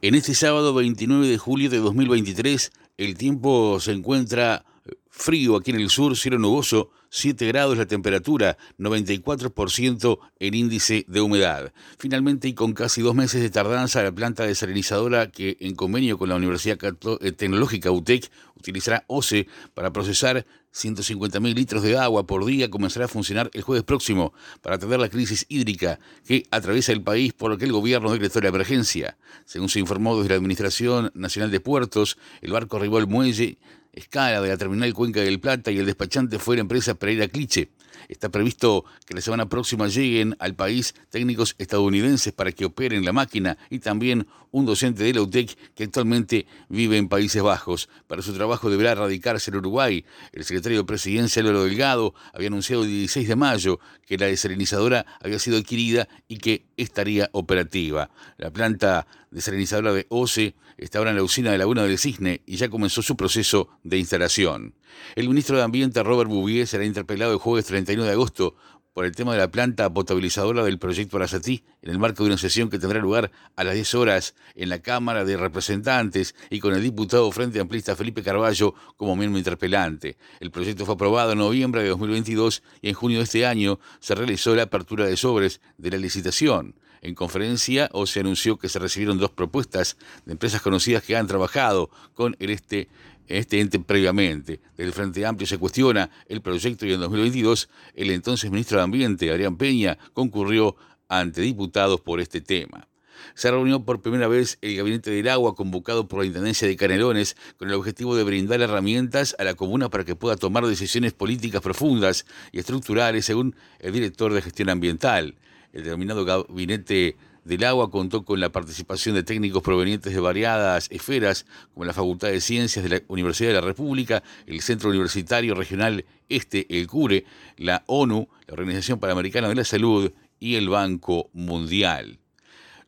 En este sábado 29 de julio de 2023, el tiempo se encuentra frío aquí en el sur, cielo nuboso, 7 grados la temperatura, 94% el índice de humedad. Finalmente, y con casi dos meses de tardanza, la planta desalinizadora que en convenio con la Universidad eh, Tecnológica UTEC utilizará OCE para procesar 150.000 litros de agua por día comenzará a funcionar el jueves próximo para atender la crisis hídrica que atraviesa el país por lo que el gobierno decretó la emergencia. Según se informó desde la Administración Nacional de Puertos, el barco arribó al muelle escala de la terminal Cuenca del Plata y el despachante fue la empresa Pereira Cliche. Está previsto que la semana próxima lleguen al país técnicos estadounidenses para que operen la máquina y también un docente de la UTEC que actualmente vive en Países Bajos. Para su trabajo deberá radicarse en Uruguay. El secretario de Presidencia, Álvaro Delgado, había anunciado el 16 de mayo que la desalinizadora había sido adquirida y que estaría operativa. La planta desalinizadora de OCE está ahora en la usina de Laguna del Cisne y ya comenzó su proceso de instalación. El ministro de Ambiente, Robert Bouvier, será interpelado el jueves 31 de agosto por el tema de la planta potabilizadora del proyecto Arasatí en el marco de una sesión que tendrá lugar a las 10 horas en la Cámara de Representantes y con el diputado Frente Amplista Felipe Carballo como miembro interpelante. El proyecto fue aprobado en noviembre de 2022 y en junio de este año se realizó la apertura de sobres de la licitación. En conferencia, o se anunció que se recibieron dos propuestas de empresas conocidas que han trabajado con el este, este ente previamente. Del Frente Amplio se cuestiona el proyecto y en 2022 el entonces ministro de Ambiente, Adrián Peña, concurrió ante diputados por este tema. Se reunió por primera vez el Gabinete del Agua convocado por la Intendencia de Canelones con el objetivo de brindar herramientas a la comuna para que pueda tomar decisiones políticas profundas y estructurales según el director de gestión ambiental. El denominado Gabinete del Agua contó con la participación de técnicos provenientes de variadas esferas, como la Facultad de Ciencias de la Universidad de la República, el Centro Universitario Regional Este, el CURE, la ONU, la Organización Panamericana de la Salud y el Banco Mundial.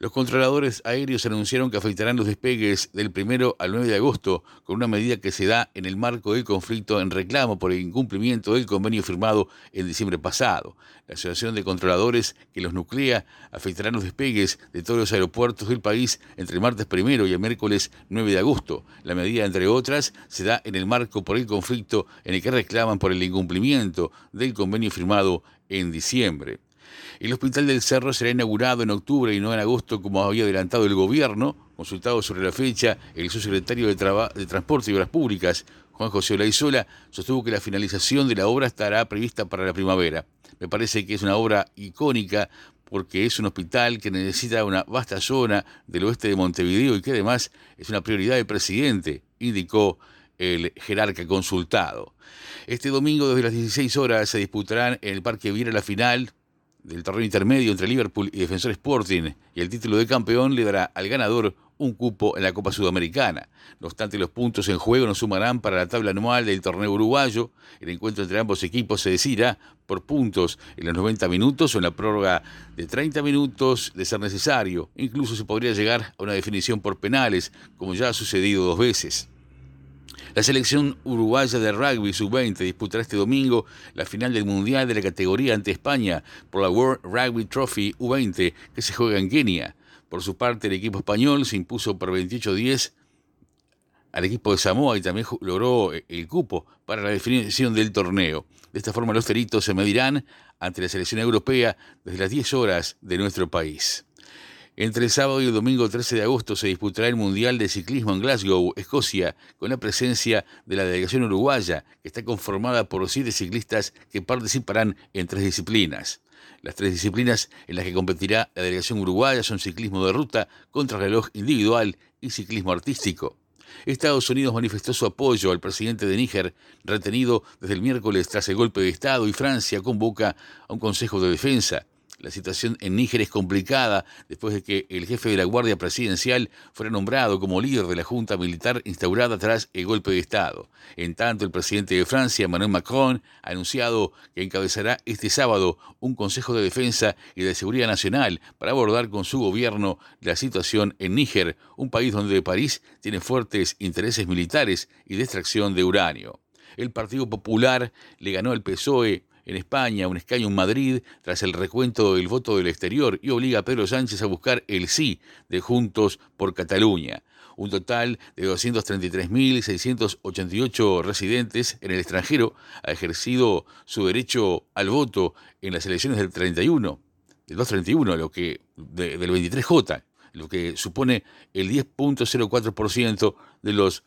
Los controladores aéreos anunciaron que afectarán los despegues del 1 al 9 de agosto con una medida que se da en el marco del conflicto en reclamo por el incumplimiento del convenio firmado en diciembre pasado. La Asociación de Controladores que los nuclea afectarán los despegues de todos los aeropuertos del país entre el martes 1 y el miércoles 9 de agosto. La medida, entre otras, se da en el marco por el conflicto en el que reclaman por el incumplimiento del convenio firmado en diciembre. El Hospital del Cerro será inaugurado en octubre y no en agosto como había adelantado el gobierno. Consultado sobre la fecha, el subsecretario de, Transporte y Obras Públicas, Juan José Olaizola, sostuvo que la finalización de la obra estará prevista para la primavera. Me parece que es una obra icónica porque es un hospital que necesita una vasta zona del oeste de Montevideo y que además es una prioridad del presidente, indicó el jerarca consultado. Este domingo desde las 16 horas se disputarán en el Parque Viera la final del torneo intermedio entre Liverpool y Defensor Sporting y el título de campeón le dará al ganador un cupo en la Copa Sudamericana. No obstante, los puntos en juego no sumarán para la tabla anual del torneo uruguayo. El encuentro entre ambos equipos se decidirá por puntos en los 90 minutos o en la prórroga de 30 minutos de ser necesario. Incluso se podría llegar a una definición por penales, como ya ha sucedido dos veces. La selección uruguaya de rugby sub-20 disputará este domingo la final del Mundial de la categoría ante España por la World Rugby Trophy U20 que se juega en Kenia. Por su parte, el equipo español se impuso por 28-10 al equipo de Samoa y también logró el cupo para la definición del torneo. De esta forma, los teritos se medirán ante la selección europea desde las 10 horas de nuestro país. Entre el sábado y el domingo 13 de agosto se disputará el Mundial de Ciclismo en Glasgow, Escocia, con la presencia de la delegación uruguaya, que está conformada por siete ciclistas que participarán en tres disciplinas. Las tres disciplinas en las que competirá la delegación uruguaya son ciclismo de ruta, contrarreloj individual y ciclismo artístico. Estados Unidos manifestó su apoyo al presidente de Níger, retenido desde el miércoles tras el golpe de Estado, y Francia convoca a un Consejo de Defensa. La situación en Níger es complicada después de que el jefe de la Guardia Presidencial fuera nombrado como líder de la Junta Militar instaurada tras el golpe de Estado. En tanto, el presidente de Francia, Emmanuel Macron, ha anunciado que encabezará este sábado un Consejo de Defensa y de Seguridad Nacional para abordar con su gobierno la situación en Níger, un país donde París tiene fuertes intereses militares y de extracción de uranio. El Partido Popular le ganó al PSOE en España, un escaño en Madrid tras el recuento del voto del exterior y obliga a Pedro Sánchez a buscar el sí de Juntos por Cataluña. Un total de 233.688 residentes en el extranjero ha ejercido su derecho al voto en las elecciones del 31, del 231, lo que, del 23J, lo que supone el 10.04% de los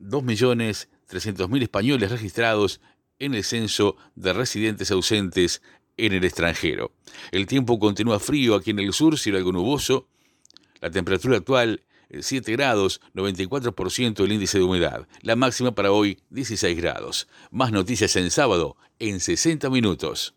2.300.000 españoles registrados en el censo de residentes ausentes en el extranjero. El tiempo continúa frío aquí en el sur, cielo algo nuboso. La temperatura actual 7 grados, 94% el índice de humedad. La máxima para hoy 16 grados. Más noticias en sábado en 60 minutos.